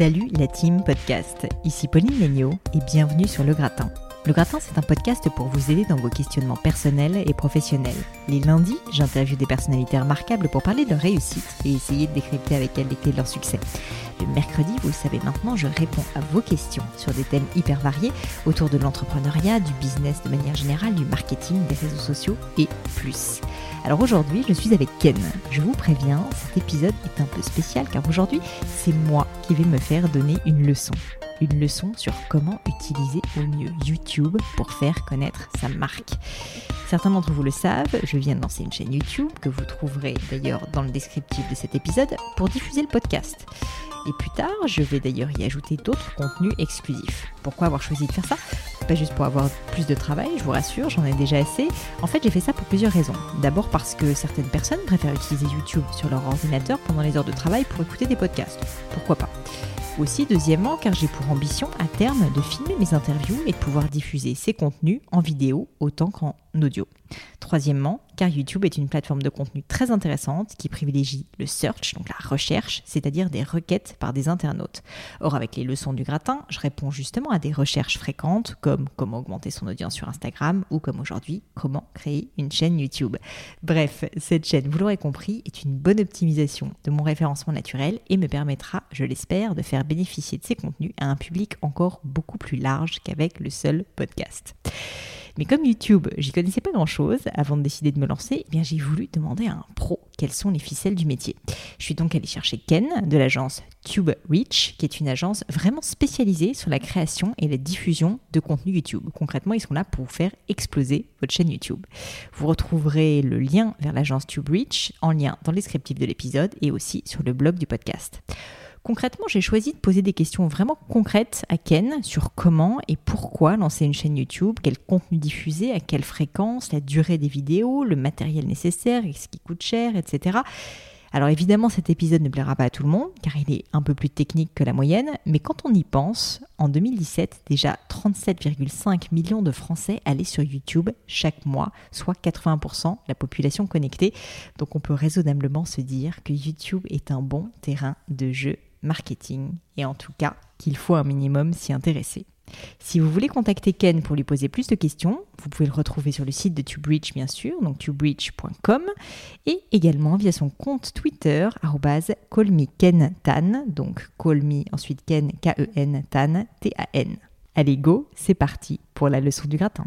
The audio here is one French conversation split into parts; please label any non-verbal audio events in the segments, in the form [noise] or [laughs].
Salut la team podcast, ici Pauline Legnaud et bienvenue sur Le Gratin. Le Gratin, c'est un podcast pour vous aider dans vos questionnements personnels et professionnels. Les lundis, j'interviewe des personnalités remarquables pour parler de leur réussite et essayer de décrypter avec elles les clés de leur succès. Le mercredi, vous le savez maintenant, je réponds à vos questions sur des thèmes hyper variés autour de l'entrepreneuriat, du business de manière générale, du marketing, des réseaux sociaux et plus. Alors aujourd'hui, je suis avec Ken. Je vous préviens, cet épisode est un peu spécial car aujourd'hui, c'est moi qui vais me faire donner une leçon. Une leçon sur comment utiliser au mieux YouTube pour faire connaître sa marque. Certains d'entre vous le savent, je viens de lancer une chaîne YouTube que vous trouverez d'ailleurs dans le descriptif de cet épisode pour diffuser le podcast. Et plus tard, je vais d'ailleurs y ajouter d'autres contenus exclusifs. Pourquoi avoir choisi de faire ça? Pas juste pour avoir plus de travail, je vous rassure, j'en ai déjà assez. En fait, j'ai fait ça pour plusieurs raisons. D'abord parce que certaines personnes préfèrent utiliser YouTube sur leur ordinateur pendant les heures de travail pour écouter des podcasts. Pourquoi pas? Aussi, deuxièmement, car j'ai pour ambition à terme de filmer mes interviews et de pouvoir diffuser ces contenus en vidéo autant qu'en audio. Troisièmement, YouTube est une plateforme de contenu très intéressante qui privilégie le search, donc la recherche, c'est-à-dire des requêtes par des internautes. Or, avec les leçons du gratin, je réponds justement à des recherches fréquentes comme comment augmenter son audience sur Instagram ou comme aujourd'hui, comment créer une chaîne YouTube. Bref, cette chaîne, vous l'aurez compris, est une bonne optimisation de mon référencement naturel et me permettra, je l'espère, de faire bénéficier de ces contenus à un public encore beaucoup plus large qu'avec le seul podcast. Mais comme YouTube, j'y connaissais pas grand-chose avant de décider de me lancer, eh bien j'ai voulu demander à un pro quelles sont les ficelles du métier. Je suis donc allée chercher Ken de l'agence Tube Reach, qui est une agence vraiment spécialisée sur la création et la diffusion de contenu YouTube. Concrètement, ils sont là pour vous faire exploser votre chaîne YouTube. Vous retrouverez le lien vers l'agence Tube Reach en lien dans le descriptif de l'épisode et aussi sur le blog du podcast. Concrètement, j'ai choisi de poser des questions vraiment concrètes à Ken sur comment et pourquoi lancer une chaîne YouTube, quel contenu diffuser, à quelle fréquence, la durée des vidéos, le matériel nécessaire, ce qui coûte cher, etc. Alors évidemment, cet épisode ne plaira pas à tout le monde, car il est un peu plus technique que la moyenne, mais quand on y pense, en 2017, déjà 37,5 millions de Français allaient sur YouTube chaque mois, soit 80% de la population connectée. Donc on peut raisonnablement se dire que YouTube est un bon terrain de jeu marketing et en tout cas qu'il faut un minimum s'y intéresser. Si vous voulez contacter Ken pour lui poser plus de questions, vous pouvez le retrouver sur le site de TubeReach bien sûr, donc tubereach.com et également via son compte Twitter callmekentan, donc callme ensuite Ken K-E-N Tan T-A-N. Allez go, c'est parti pour la leçon du gratin.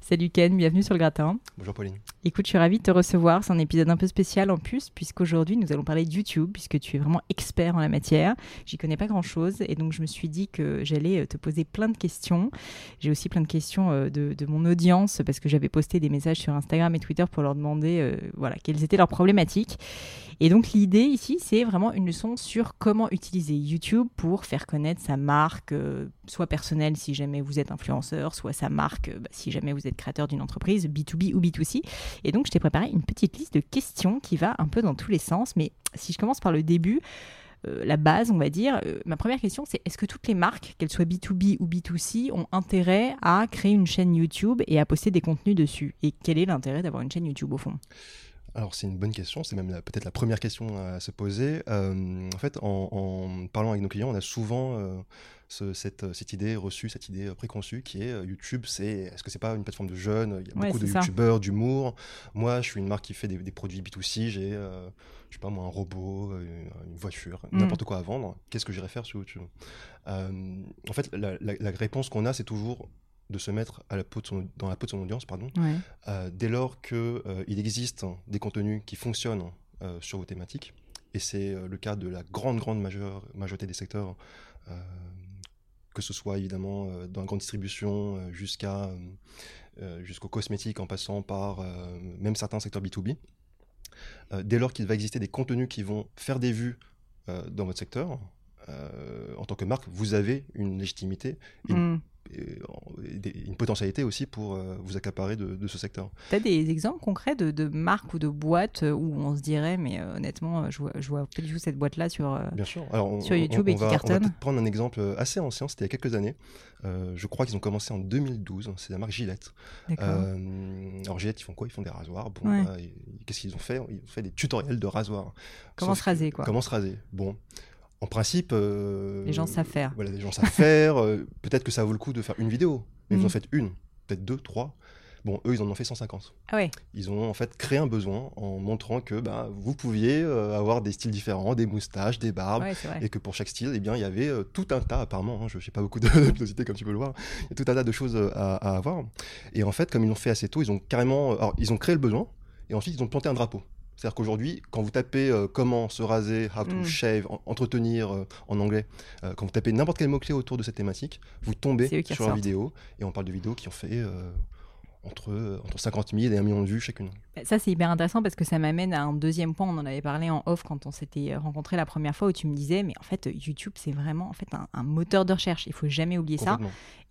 Salut Ken, bienvenue sur le gratin. Bonjour Pauline. Écoute, je suis ravie de te recevoir. C'est un épisode un peu spécial en plus, puisqu'aujourd'hui nous allons parler de YouTube, puisque tu es vraiment expert en la matière. J'y connais pas grand chose, et donc je me suis dit que j'allais euh, te poser plein de questions. J'ai aussi plein de questions euh, de, mon audience, parce que j'avais posté des messages sur Instagram et Twitter pour leur demander euh, voilà, quelles étaient leurs problématiques. Et donc l'idée ici, c'est vraiment une leçon sur comment utiliser YouTube pour faire connaître sa marque, euh, soit personnelle si jamais vous êtes influenceur, soit sa marque euh, bah, si jamais vous êtes créateur d'une entreprise, B2B ou B2C. Et donc je t'ai préparé une petite liste de questions qui va un peu dans tous les sens. Mais si je commence par le début, euh, la base, on va dire. ma première question, c'est est-ce que toutes les marques, qu'elles soient B2B ou B2C, ont intérêt à créer une chaîne YouTube et à poster des contenus dessus? Et quel est l'intérêt d'avoir une chaîne YouTube au fond? Alors c'est une bonne question, c'est même peut-être la première question à se poser. Euh, en fait, en, parlant avec nos clients, on a souvent euh, cette, cette, idée reçue, cette idée préconçue qui est euh, YouTube, c'est est-ce que c'est pas une plateforme de jeunes? Il y a beaucoup de YouTubeurs, d'humour. Moi, je suis une marque qui fait des, produits B2C, j'ai je sais pas moi un robot, une voiture, mm. n'importe quoi à vendre. Qu'est-ce que j'irais faire sur YouTube? En fait, la, la réponse qu'on a, c'est toujours de se mettre à la peau dans la peau de son audience, pardon, euh, dès lors qu'il euh, il existe des contenus qui fonctionnent euh, sur vos thématiques. Et c'est le cas de la grande, grande majorité des secteurs, que ce soit évidemment dans la grande distribution jusqu'à jusqu'aux cosmétiques en passant par même certains secteurs B2B. dès lors qu'il va exister des contenus qui vont faire des vues dans votre secteur, en tant que marque, vous avez une légitimité, une, mm une potentialité aussi pour euh, vous accaparer de, ce secteur. Tu as des exemples concrets de, marques ou de boîtes euh, où on se dirait, mais euh, honnêtement, je vois, je vois pas du tout cette boîte-là sur, Bien sûr. sur YouTube et qui cartonne. On va prendre un exemple assez ancien, c'était il y a quelques années. je crois qu'ils ont commencé en 2012, c'est la marque Gillette. alors Gillette, ils font quoi? Ils font des rasoirs. Bon, Qu'est-ce qu'ils ont fait? Ils ont fait des tutoriels de rasoirs. Comment se raser, quoi. Comment se raser? Bon. En principe. les gens savent faire. Voilà, les gens savent [laughs] faire. peut-être que ça vaut le coup de faire une vidéo, mais vous en mm. faites une, peut-être deux, trois. Bon, eux, ils en ont fait 150. Ah ouais. Ils ont en fait créé un besoin en montrant que bah, vous pouviez euh, avoir des styles différents, des moustaches, des barbes, et que pour chaque style, eh bien, il y avait euh, tout un tas, apparemment, hein, je n'ai pas beaucoup de [laughs] curiosité comme tu peux le voir, il y a tout un tas de choses euh, à, avoir. Et en fait, comme ils l'ont fait assez tôt, ils ont carrément, alors, ils ont créé le besoin, et ensuite ils ont planté un drapeau. C'est-à-dire qu'aujourd'hui, quand vous tapez comment se raser, how to mm. shave, entretenir en anglais, quand vous tapez n'importe quel mot-clé autour de cette thématique, vous tombez sur la vidéo. Et on parle de vidéos qui ont fait entre, entre 50 000 et 1 million de vues chacune. Ça, c'est hyper intéressant parce que ça m'amène à un deuxième point. On en avait parlé en off quand on s'était rencontrés la première fois où tu me disais, mais en fait, YouTube, c'est vraiment en fait un, moteur de recherche. Il faut jamais oublier ça.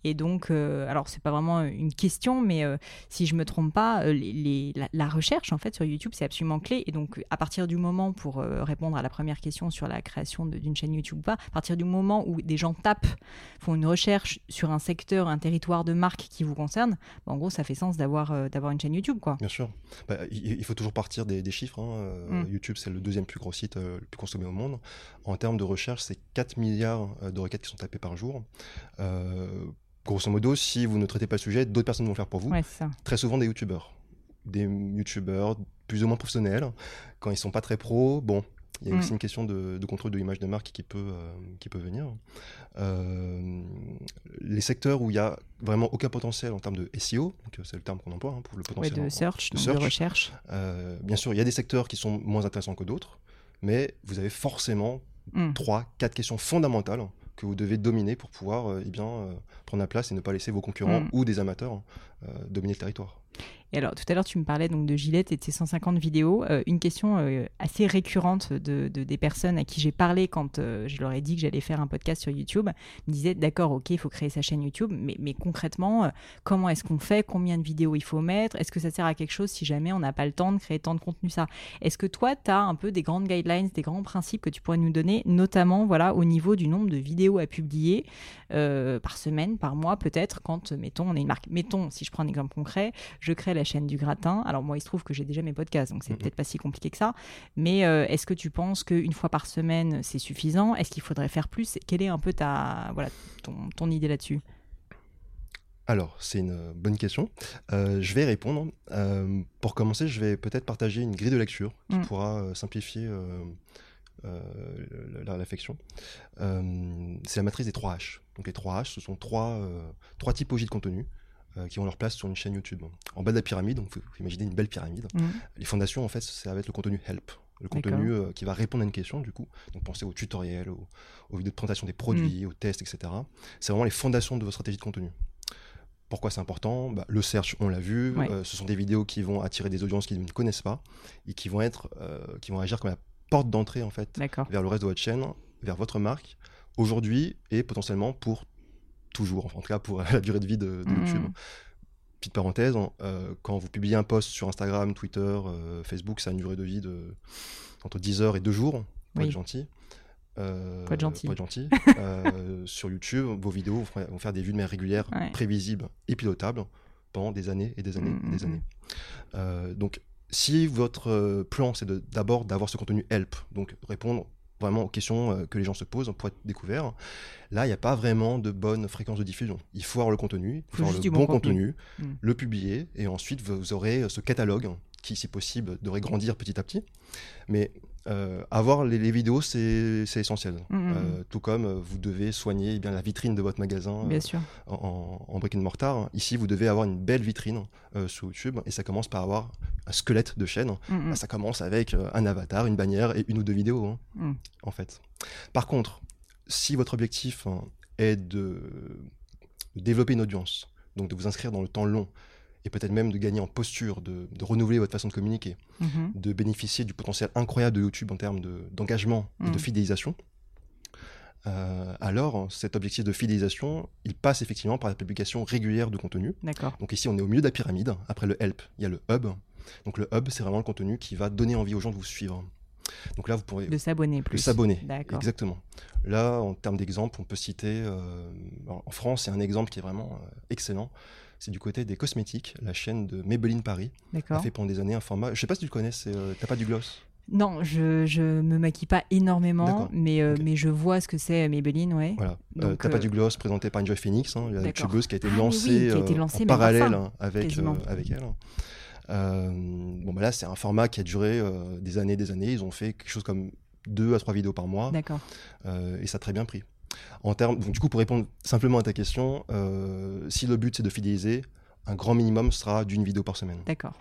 Et donc, euh, alors c'est pas vraiment une question, mais euh, si je me trompe pas, euh, les, la, recherche en fait sur YouTube c'est absolument clé. Et donc, à partir du moment pour répondre à la première question sur la création d'une chaîne YouTube ou pas, à partir du moment où des gens tapent, font une recherche sur un secteur, un territoire de marque qui vous concerne, bah, en gros, ça fait sens d'avoir d'avoir une chaîne YouTube, quoi. Bien sûr. Bah, il, faut toujours partir des, chiffres. Hein. Mm. YouTube c'est le deuxième plus gros site le plus consommé au monde. En termes de recherche, c'est 4 milliards de requêtes qui sont tapées par jour grosso modo, si vous ne traitez pas le sujet, d'autres personnes vont le faire pour vous. Très souvent des youtubeurs. Des youtubeurs plus ou moins professionnels. Quand ils sont pas très pros, bon, il y a aussi mm. une question de, contrôle de l'image de marque qui peut, euh, qui peut venir. Euh, les secteurs où il n'y a vraiment aucun potentiel en termes de SEO, euh, c'est le terme qu'on emploie hein, pour le potentiel de, search, de, recherche. bien sûr, il y a des secteurs qui sont moins intéressants que d'autres, mais vous avez forcément mm. trois, quatre questions fondamentales que vous devez dominer pour pouvoir eh bien, prendre la place et ne pas laisser vos concurrents mm. ou des amateurs dominer le territoire. Et alors, tout à l'heure, tu me parlais donc de Gillette et de ses 150 vidéos. Euh, une question euh, assez récurrente de, des personnes à qui j'ai parlé quand euh, je leur ai dit que j'allais faire un podcast sur YouTube me disaient D'accord, ok, il faut créer sa chaîne YouTube, mais, mais concrètement, comment est-ce qu'on fait? Combien de vidéos il faut mettre? Est-ce que ça sert à quelque chose si jamais on n'a pas le temps de créer tant de contenu? Ça Est-ce que toi, tu as un peu des grandes guidelines, des grands principes que tu pourrais nous donner, notamment voilà, au niveau du nombre de vidéos à publier par semaine, par mois, peut-être, quand, mettons, on est une marque. Mettons, si je prends un exemple concret, je crée la chaîne du gratin. Alors moi, il se trouve que j'ai déjà mes podcasts, donc c'est peut-être pas si compliqué que ça. Mais euh, est-ce que tu penses qu'une fois par semaine, c'est suffisant? Est-ce qu'il faudrait faire plus? Quelle est un peu ta, voilà, ton, idée là-dessus? Alors, c'est une bonne question. Euh, je vais répondre. Euh, pour commencer, je vais peut-être partager une grille de lecture qui mm. pourra simplifier la réflexion. c'est la matrice des 3 H. Donc les 3 H, ce sont trois, trois typologies de contenu. Euh, qui ont leur place sur une chaîne YouTube. En bas de la pyramide, donc vous, imaginez une belle pyramide. Mm. Les fondations, en fait, ça va être le contenu help, le contenu euh, qui va répondre à une question, du coup. Donc pensez aux tutoriels, aux, vidéos de présentation des produits, mm. aux tests, etc. C'est vraiment les fondations de votre stratégie de contenu. Pourquoi c'est important? Bah, Le search, on l'a vu, euh, ce sont des vidéos qui vont attirer des audiences qui ne connaissent pas et qui vont, être, qui vont agir comme la porte d'entrée en fait vers le reste de votre chaîne, vers votre marque, aujourd'hui et potentiellement pour toujours, en tout cas pour [laughs] la durée de vie de, mm. YouTube. Petite parenthèse, hein, euh, quand vous publiez un post sur Instagram, Twitter, euh, Facebook, ça a une durée de vie de entre 10 heures et 2 jours, pour être gentil. Euh, pour être gentil. gentil. [laughs] sur YouTube, vos vidéos vont faire des vues de manière régulière, prévisibles et pilotables pendant des années et des années et des mm, mm, années. donc, si votre plan, c'est d'abord d'avoir ce contenu help, donc répondre vraiment aux questions euh, que les gens se posent pour être découverts. Là, il n'y a pas vraiment de bonne fréquence de diffusion. Il faut avoir le contenu, il faut avoir le bon, contenu, hmm. le publier, et ensuite vous aurez euh, ce catalogue qui, si possible, devrait grandir petit à petit. Mais euh, avoir les, vidéos, c'est essentiel. Mm, mm, mm. Euh, tout comme euh, vous devez soigner eh bien, la vitrine de votre magasin bien sûr. En, en, brick and mortar. Ici, vous devez avoir une belle vitrine sur YouTube et ça commence par avoir un squelette de chaîne. Bah, ça commence avec un avatar, une bannière et une ou deux vidéos, hein, en fait. Par contre, si votre objectif hein, est de développer une audience, donc de vous inscrire dans le temps long, et peut-être même de gagner en posture, de, renouveler votre façon de communiquer, mhm. de bénéficier du potentiel incroyable de YouTube en termes d'engagement et de mhm. fidélisation, euh, alors cet objectif de fidélisation, il passe effectivement par la publication régulière de contenu. Donc ici, on est au milieu de la pyramide. Après le help, il y a le hub. Donc le hub, c'est vraiment le contenu qui va donner envie aux gens de vous suivre. Donc là, vous pourrez de s'abonner plus. De s'abonner. Exactement. Là, en termes d'exemple, on peut citer euh, en France, il y a un exemple qui est vraiment euh, excellent c'est du côté des cosmétiques. La chaîne de Maybelline Paris a fait pendant des années un format. Je sais pas si tu le connais, c'est euh, T'as pas du gloss? Non, je, je me maquille pas énormément, mais, euh, mais je vois ce que c'est euh, Maybelline, ouais. Voilà. Donc, Euh, T'as pas du gloss présenté par Enjoy Phoenix, hein, la qui a été Ah, oui, lancée, qui a été lancée en parallèle enfin, hein, avec, avec elle. Euh, bon, bah là, c'est un format qui a duré des années, des années. Ils ont fait quelque chose comme deux à trois vidéos par mois D'accord. et ça a très bien pris. En termes, du coup, pour répondre simplement à ta question, euh, si le but c'est de fidéliser, un grand minimum sera d'une vidéo par semaine. D'accord.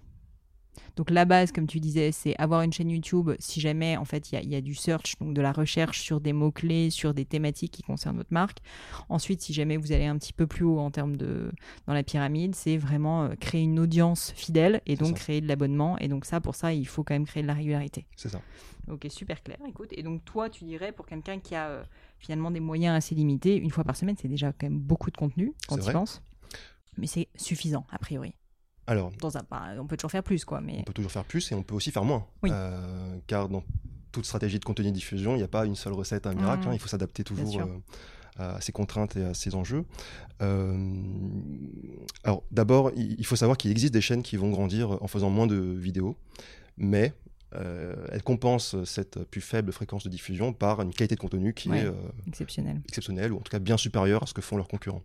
Donc la base, comme tu disais, c'est avoir une chaîne YouTube si jamais en fait il y a- il y, a du search, donc de la recherche sur des mots-clés, sur des thématiques qui concernent votre marque. Ensuite, si jamais vous allez un petit peu plus haut en termes de dans la pyramide, c'est vraiment euh, créer une audience fidèle et donc ça. créer de l'abonnement. Et donc ça, pour ça, il faut quand même créer de la régularité. C'est ça. Ok, super clair. Écoute, et donc toi, tu dirais pour quelqu'un qui a euh, finalement des moyens assez limités, une fois par semaine, c'est déjà quand même beaucoup de contenu quand tu penses. Mais c'est suffisant a priori. Alors, Dans un, bah, on peut toujours faire plus, quoi. Mais on peut toujours faire plus et on peut aussi faire moins. Oui. Euh, car dans toute stratégie de contenu de diffusion, il n'y a pas une seule recette, un miracle. Mhm. hein, il faut s'adapter toujours euh, à ses contraintes et à ses enjeux. Euh, alors, d'abord, il il faut savoir qu'il existe des chaînes qui vont grandir en faisant moins de vidéos, mais euh, elles compensent cette plus faible fréquence de diffusion par une qualité de contenu qui Ouais. est euh, exceptionnel. exceptionnelle ou en tout cas bien supérieure à ce que font leurs concurrents.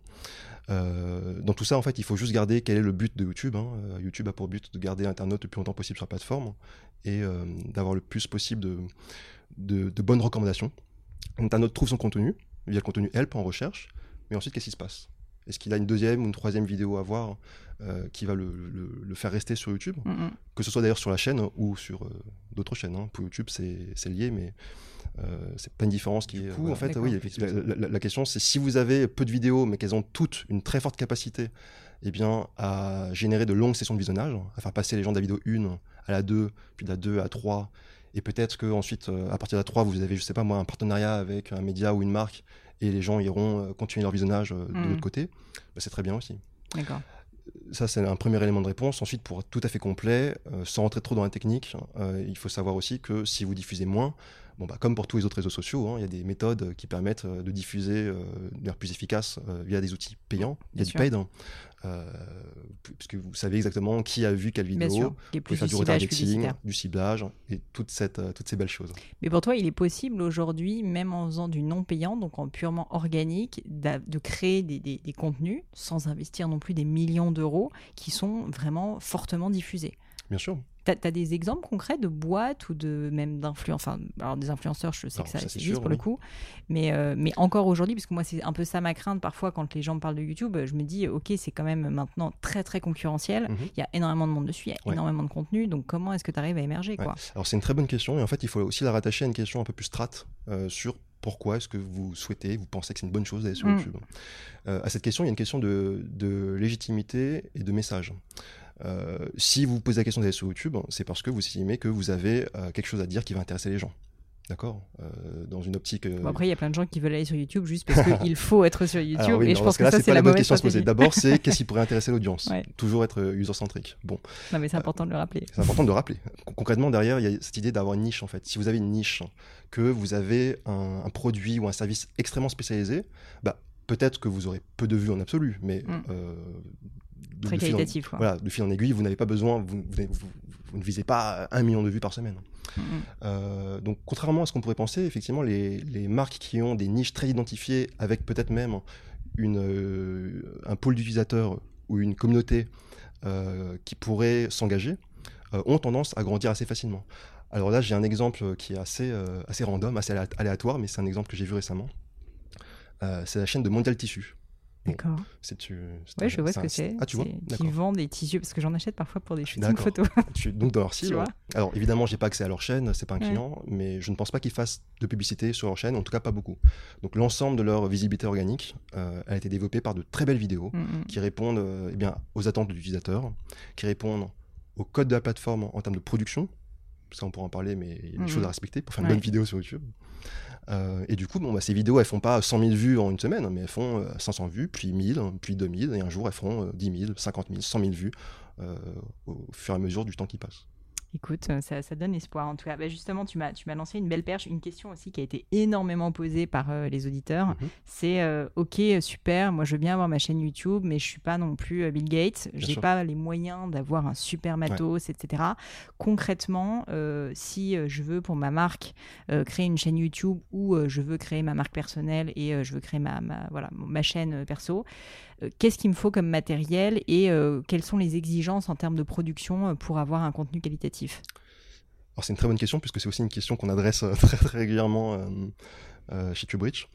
Euh, dans tout ça, en fait, il faut juste garder quel est le but de YouTube. hein. YouTube a pour but de garder l'internaute le plus longtemps possible sur la plateforme et d'avoir le plus possible de, de, de bonnes recommandations. L'internaute trouve son contenu via le contenu help en recherche, mais ensuite, qu'est-ce qui se passe? Est-ce qu'il a une deuxième ou une troisième vidéo à voir euh, qui va le, le- le faire rester sur YouTube Mm, mm. que ce soit d'ailleurs sur la chaîne ou sur euh, d'autres chaînes. hein. Pour YouTube, c'est lié, mais euh, c'est pas une différence qui est. coup, en fait, oui, la, la- la question, c'est si vous avez peu de vidéos, mais qu'elles ont toutes une très forte capacité eh bien, à générer de longues sessions de visionnage, à faire passer les gens de la vidéo 1 à la 2, puis de la 2 à 3. Et peut-être que ensuite, euh, à partir de la 3, vous avez, je sais pas moi, un partenariat avec un média ou une marque, et les gens iront euh, continuer leur visionnage euh, de Mhm. l'autre côté. Bah, c'est très bien aussi D'accord. ça, c'est un premier élément de réponse. Ensuite, pour être tout à fait complet, euh, sans rentrer trop dans la technique, euh, il faut savoir aussi que si vous diffusez moins, bon, bah, comme pour tous les autres réseaux sociaux, hein, il y a des méthodes qui permettent euh, de diffuser euh, de manière plus efficace euh, via des outils payants. Il y Bien a du sûr. paid, euh, puisque vous savez exactement qui a vu quelle vidéo. sûr. Vous pouvez faire du du retargeting, du ciblage et toute cette, euh, toutes ces belles choses. Mais pour toi, il est possible aujourd'hui, même en faisant du non payant, donc en purement organique, de créer des, des- des contenus sans investir non plus des millions d'euros qui sont vraiment fortement diffusés? Bien sûr. T'as as des exemples concrets de boîtes ou de même d'influenceurs Enfin, alors des influenceurs, je sais que ça, ça, existe sûr, pour le coup. Mais, euh, mais encore aujourd'hui, parce que moi, c'est un peu ça ma crainte parfois quand les gens me parlent de YouTube, je me dis, ok, c'est quand même maintenant très très concurrentiel. Mhm. Il y a énormément de monde dessus, il y a Ouais. énormément de contenu. Donc comment est-ce que tu arrives à émerger Ouais. quoi? Alors c'est une très bonne question et en fait il faut aussi la rattacher à une question un peu plus strate euh, sur pourquoi est-ce que vous souhaitez, vous pensez que c'est une bonne chose d'aller sur Mm. YouTube? Euh, à cette question il y a une question de, de légitimité et de message. Euh, si vous posez la question d'aller sur YouTube, c'est parce que vous estimez que vous avez euh, quelque chose à dire qui va intéresser les gens. D'accord? Euh, Dans une optique. euh, Bon, après, il y a plein de gens qui veulent aller sur YouTube juste parce qu'il [laughs] faut être sur YouTube. alors oui, et je pense que ça, c'est la la bonne question à se poser. D'abord, c'est [laughs] qu'est-ce qui pourrait intéresser l'audience? Ouais. Toujours être user-centrique. Bon, Non, mais c'est important de le rappeler. C'est important de le rappeler. Con- Concrètement, derrière, il y a cette idée d'avoir une niche, en fait. Si vous avez une niche, que vous avez un, un produit ou un service extrêmement spécialisé, bah, peut-être que vous aurez peu de vues en absolu, mais Mm. euh, de, Très de fil en- qualitatif. Quoi. voilà, de fil en aiguille, vous n'avez pas besoin, vous, vous- vous- vous ne visez pas un million de vues par semaine. Mm. Euh, donc, contrairement à ce qu'on pourrait penser, effectivement, les, les marques qui ont des niches très identifiées, avec peut-être même une, euh, un pôle d'utilisateurs ou une communauté qui pourrait s'engager, ont tendance à grandir assez facilement. Alors là, j'ai un exemple qui est assez, assez random, assez alé- aléatoire, mais c'est un exemple que j'ai vu récemment. Euh, c'est la chaîne de Mondial Tissu. Bon, D'accord. C'est tu. c'est Ouais, un- je vois ce que c'est. Ah, tu vois Qui vendent des tissus, parce que j'en achète parfois pour des shootings D'accord. photos. [laughs] Tu- donc dans leur site. Alors évidemment, j'ai pas accès à leur chaîne, c'est pas un Ouais. client, mais je ne pense pas qu'ils fassent de publicité sur leur chaîne, en tout cas pas beaucoup. Donc l'ensemble de leur visibilité organique euh, a été développé par de très belles vidéos Mm, mm. qui répondent euh, eh bien, aux attentes de l'utilisateur, qui répondent au code de la plateforme en termes de production. Ça, on pourra en parler, mais il y a des Mhm. choses à respecter pour faire une Ouais. bonne vidéo sur YouTube. Euh, et du coup, bon, bah, ces vidéos, elles font pas 100 000 vues en une semaine, mais elles font euh, 500 vues, puis 1000, puis 2000, et un jour, elles feront euh, 10 000, 50 000, 100 000 vues euh, au fur et à mesure du temps qui passe. Écoute, euh, ça, ça, donne espoir en tout cas. Bah, justement, tu m'as, tu m'as lancé une belle perche. Une question aussi qui a été énormément posée par euh, les auditeurs. Mhm. C'est euh, OK, super, moi je veux bien avoir ma chaîne YouTube, mais je suis pas non plus Bill Gates. J'ai pas les moyens d'avoir un super matos, etc. Concrètement, si je veux pour ma marque créer une chaîne YouTube ou je veux créer ma marque personnelle et je veux créer ma, ma, voilà, ma chaîne perso, qu'est-ce qu'il me faut comme matériel et quelles sont les exigences en termes de production pour avoir un contenu qualitatif? Alors c'est une très bonne question puisque c'est aussi une question qu'on adresse euh, [laughs] très, très régulièrement euh, euh, chez TubeRich.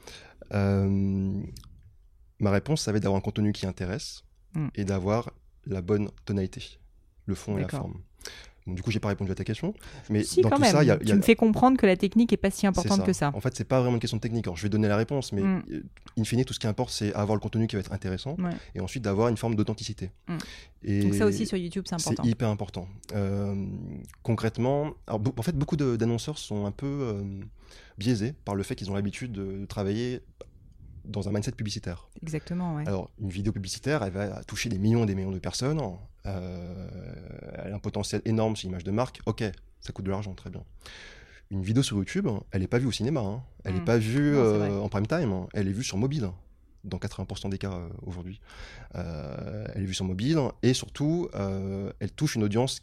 ma réponse, ça va être d'avoir un contenu qui intéresse hmm. et d'avoir la bonne tonalité, le fond et la forme du coup, j'ai pas répondu à ta question. Mais si, dans quand tout même. ça, y a, tu me fais comprendre que la technique est pas si importante que ça. En fait, c'est pas vraiment une question de technique. Alors, je vais donner la réponse, mais mm. in fine, tout ce qui importe, c'est avoir le contenu qui va être intéressant et ensuite d'avoir une forme d'authenticité. Mm. Et Donc, ça aussi sur YouTube, c'est important. C'est hyper important. Euh, concrètement, alors, en fait, beaucoup d'annonceurs sont un peu euh, biaisés par le fait qu'ils ont l'habitude de travailler dans un mindset publicitaire. Exactement, ouais. Alors, une vidéo publicitaire, elle va toucher des millions et des millions de personnes. Euh, elle a un potentiel énorme sur l'image de marque. Ok, ça coûte de l'argent, très bien. Une vidéo sur YouTube, elle n'est pas vue au cinéma. Hein. Elle n'est mm. pas vue euh, en prime time. Hein. Elle est vue sur mobile, dans 80% des cas euh, aujourd'hui. elle est vue sur mobile et surtout, elle touche une audience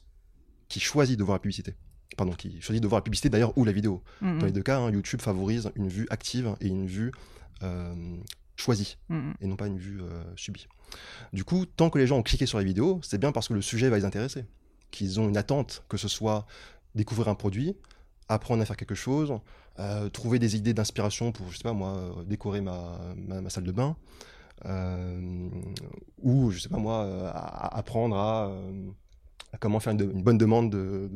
qui choisit de voir la publicité pardon, qui choisit de voir la publicité d'ailleurs ou la vidéo. Mm, Dans les mm. deux cas, hein, YouTube favorise une vue active et une vue choisie mm-hmm. et non pas une vue euh, subie. Du coup, tant que les gens ont cliqué sur la vidéo, c'est bien parce que le sujet va les intéresser, qu'ils ont une attente, que ce soit découvrir un produit, apprendre à faire quelque chose, euh, trouver des idées d'inspiration pour, je sais pas moi, décorer ma, ma, salle de bain, ou, je sais pas moi, apprendre à comment faire une, bonne demande de,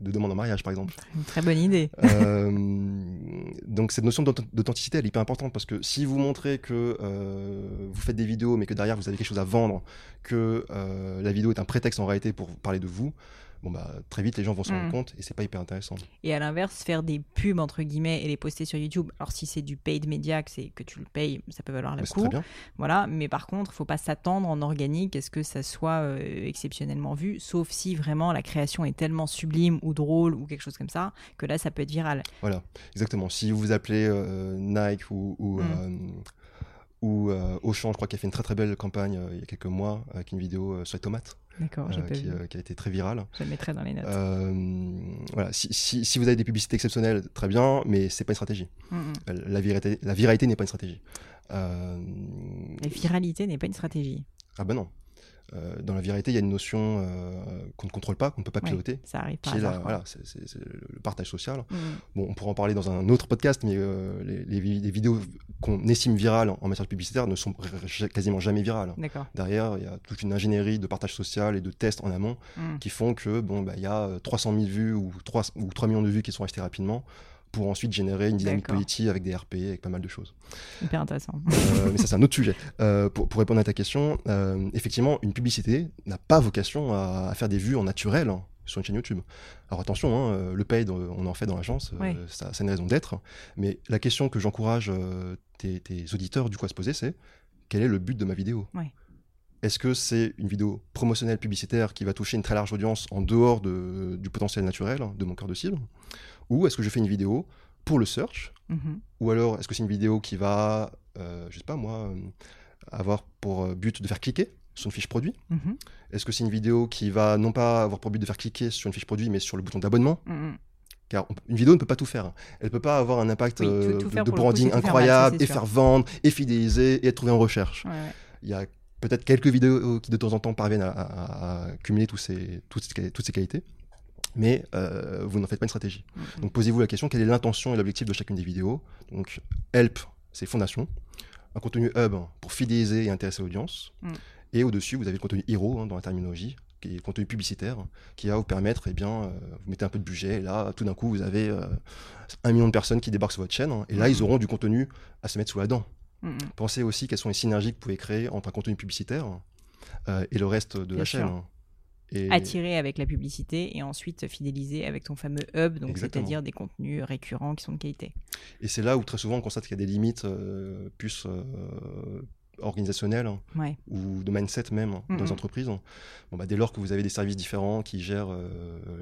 demande en mariage, par exemple. Une très bonne idée. Euh, [laughs] donc cette notion d'authenticité, elle est hyper importante parce que si vous montrez que euh, vous faites des vidéos, mais que derrière vous avez quelque chose à vendre, que euh, la vidéo est un prétexte en réalité pour parler de vous, bon bah très vite les gens vont se rendre mm. compte et c'est pas hyper intéressant. Et à l'inverse, faire des pubs entre guillemets et les poster sur YouTube. Alors si c'est du paid media, que c'est que tu le payes, ça peut valoir le coup. Voilà, mais par contre, faut pas s'attendre en organique à ce que ça soit euh, exceptionnellement vu, sauf si vraiment la création est tellement sublime ou drôle ou quelque chose comme ça que là ça peut être viral. Voilà, exactement. Si vous vous appelez euh, Nike ou, ou mm. euh, Auchan, je crois qu'il a fait une très très belle campagne il y a quelques mois avec une vidéo sur les tomates. D'accord, euh, euh, qui, a été très virale. Je le mettrai dans les notes. Euh, voilà, si, si, vous avez des publicités exceptionnelles, très bien, mais c'est pas une stratégie. Mm, mm. La, viralité, la viralité n'est pas une stratégie. La viralité n'est pas une stratégie. Ah ben non. Euh, dans la vérité, il y a une notion euh, qu'on ne contrôle pas, qu'on ne peut pas piloter. ça arrive par voilà, c'est, le partage social. Mm. Bon, on pourra en parler dans un autre podcast, mais euh, les, vidéos qu'on estime virales en matière publicitaire ne sont quasiment jamais virales. Derrière, il y a toute une ingénierie de partage social et de tests en amont mm. qui font que bon, bah, il y a 300 000 vues ou 3, ou 3 millions de vues qui sont restées rapidement pour ensuite générer une dynamique politique avec des RP, avec pas mal de choses. Hyper intéressant. Euh, mais ça, c'est un autre sujet. Euh, pour, pour, répondre à ta question, euh, effectivement, une publicité n'a pas vocation à, faire des vues en naturel hein, sur une chaîne YouTube. Alors attention, hein, le paid, on en fait dans l'agence, ça, c'est une raison d'être. Mais la question que j'encourage tes, tes, auditeurs du coup à se poser, c'est quel est le but de ma vidéo? Est-ce que c'est une vidéo promotionnelle publicitaire qui va toucher une très large audience en dehors de, du potentiel naturel de mon cœur de cible? Ou est-ce que je fais une vidéo pour le search? Mhm. Ou alors est-ce que c'est une vidéo qui va, euh, je sais pas moi, euh, avoir pour euh, but de faire cliquer sur une fiche produit? Mhm. Est-ce que c'est une vidéo qui va non pas avoir pour but de faire cliquer sur une fiche produit, mais sur le bouton d'abonnement? Mhm. Car une vidéo ne peut pas tout faire. Elle ne peut pas avoir un impact euh, de, branding incroyable et faire vendre et fidéliser et être trouvé en recherche. Il y a peut-être quelques vidéos qui de temps en temps parviennent à, cumuler tous ces, toutes, ces, toutes ces qualités mais euh, vous n'en faites pas une stratégie. Mm-hmm. Donc posez-vous la question, quelle est l'intention et l'objectif de chacune des vidéos? Donc help, c'est fondation, un contenu hub pour fidéliser et intéresser l'audience, mm. et au-dessus, vous avez le contenu hero hein, dans la terminologie, qui est le contenu publicitaire, qui va vous permettre, eh bien, euh, vous mettez un peu de budget, et là, tout d'un coup, vous avez euh, un million de personnes qui débarquent sur votre chaîne, hein, et là, ils mm-hmm. auront du contenu à se mettre sous la dent. Mm-hmm. Pensez aussi quelles sont les synergies que vous pouvez créer entre un contenu publicitaire et le reste de la chaîne. Hein attirer avec la publicité et ensuite fidéliser avec ton fameux hub, donc c'est-à-dire des contenus récurrents qui sont de qualité. Et c'est là où très souvent on constate qu'il y a des limites euh, plus euh, organisationnel hein, Ouais. ou de mindset même hein, dans les entreprises. Bon, bah, dès lors que vous avez des services différents qui gèrent euh,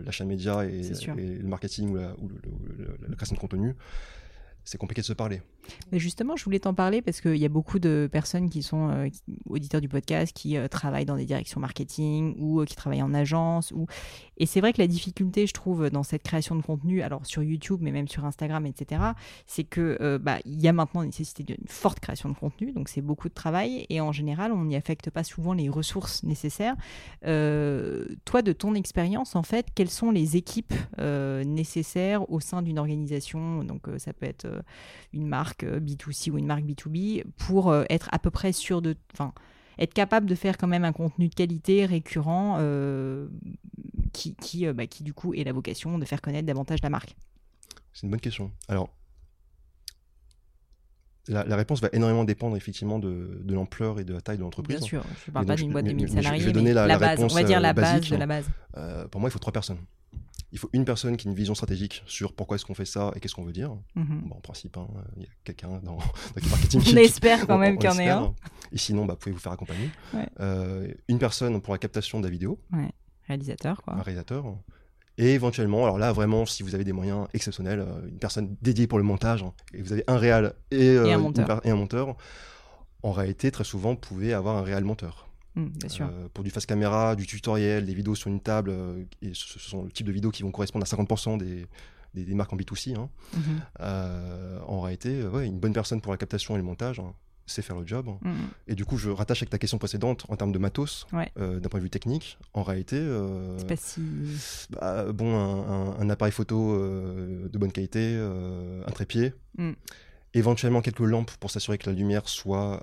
l'achat média et, le marketing ou, la, ou le- le- le- la création de contenu, c'est compliqué de se parler. Justement, je voulais t'en parler parce qu'il y a beaucoup de personnes qui sont euh, auditeurs du podcast qui euh, travaillent dans des directions marketing ou euh, qui travaillent en agence. Et c'est vrai que la difficulté, je trouve, dans cette création de contenu, alors sur YouTube, mais même sur Instagram, etc., c'est que bah, y a maintenant nécessité d'une forte création de contenu, donc c'est beaucoup de travail et en général, on n'y affecte pas souvent les ressources nécessaires. Toi, de ton expérience, en fait, quelles sont les équipes nécessaires au sein d'une organisation? Donc, ça peut être une marque euh, B2C ou une marque B2B pour euh, être à peu près sûr de. Enfin, être capable de faire quand même un contenu de qualité récurrent euh, qui, qui, euh, bah, qui, du coup, est la vocation de faire connaître davantage la marque. C'est une bonne question. Alors, la, la réponse va énormément dépendre effectivement de, de l'ampleur et de la taille de l'entreprise. Bien sûr, je ne parle pas d'une boîte de mais- 1000 mais je- vais salariés, donner mais la- la base, on va dire euh, la base basique. de la base. Euh, pour moi, il faut trois personnes. Il faut une personne qui a une vision stratégique sur pourquoi est-ce qu'on fait ça et qu'est-ce qu'on veut dire. Mhm. Bon, en principe, hein, il y a quelqu'un dans, dans le marketing On qui, espère quand même qu'il y en ait un. Et sinon, bah, pouvez vous faire accompagner. Ouais. Euh, une personne pour la captation de la vidéo, Réalisateur, quoi. un réalisateur. Et éventuellement, alors là, vraiment, si vous avez des moyens exceptionnels, euh, une personne dédiée pour le montage, hein, et vous avez un réal et, euh, Et un une monteur. et un monteur, en réalité, très souvent, vous pouvez avoir un réal monteur. Bien sûr. Euh, pour du face caméra, du tutoriel, des vidéos sur une table, euh, et ce, sont le type de vidéos qui vont correspondre à 50% des, des, des marques en B2C. hein. Mhm. Euh, en réalité, ouais, une bonne personne pour la captation et le montage, hein, c'est faire le job. Mhm. Et du coup, je rattache avec ta question précédente en termes de matos, Ouais. euh, d'un point de vue technique. En réalité, euh, C'est pas si. bah, bon, un, un- un appareil photo euh, de bonne qualité, un trépied, Mm. éventuellement quelques lampes pour s'assurer que la lumière soit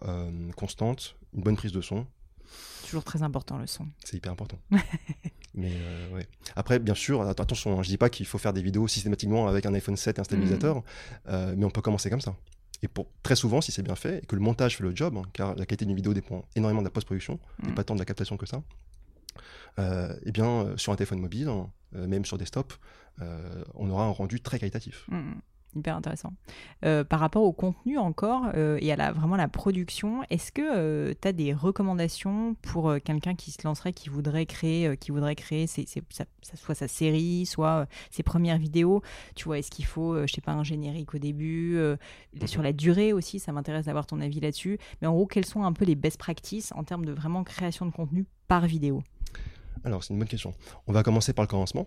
constante, une bonne prise de son. Toujours très important le son. C'est hyper important. [laughs] Mais euh, ouais. Après, bien sûr, att- attention, hein, je dis pas qu'il faut faire des vidéos systématiquement avec un iPhone 7 et un stabilisateur, euh, mais on peut commencer comme ça. Et pour très souvent, si c'est bien fait et que le montage fait le job, hein, car la qualité d'une vidéo dépend énormément de la post-production, et Mm. pas tant de la captation que ça. Euh, eh bien, sur un téléphone mobile, hein, même sur desktop, on aura un rendu très qualitatif. Mhm. Hyper intéressant. Euh, par rapport au contenu encore euh, et à la, vraiment la production, est-ce que tu as des recommandations pour euh, quelqu'un qui se lancerait, qui voudrait créer, euh, qui voudrait créer sa- soit sa série, soit euh, ses premières vidéos? Tu vois, est-ce qu'il faut, euh, je sais pas, un générique au début euh, Sur la durée aussi, ça m'intéresse d'avoir ton avis là-dessus. Mais en gros, quelles sont un peu les best practices en termes de vraiment création de contenu par vidéo? Alors, c'est une bonne question. On va commencer par le commencement.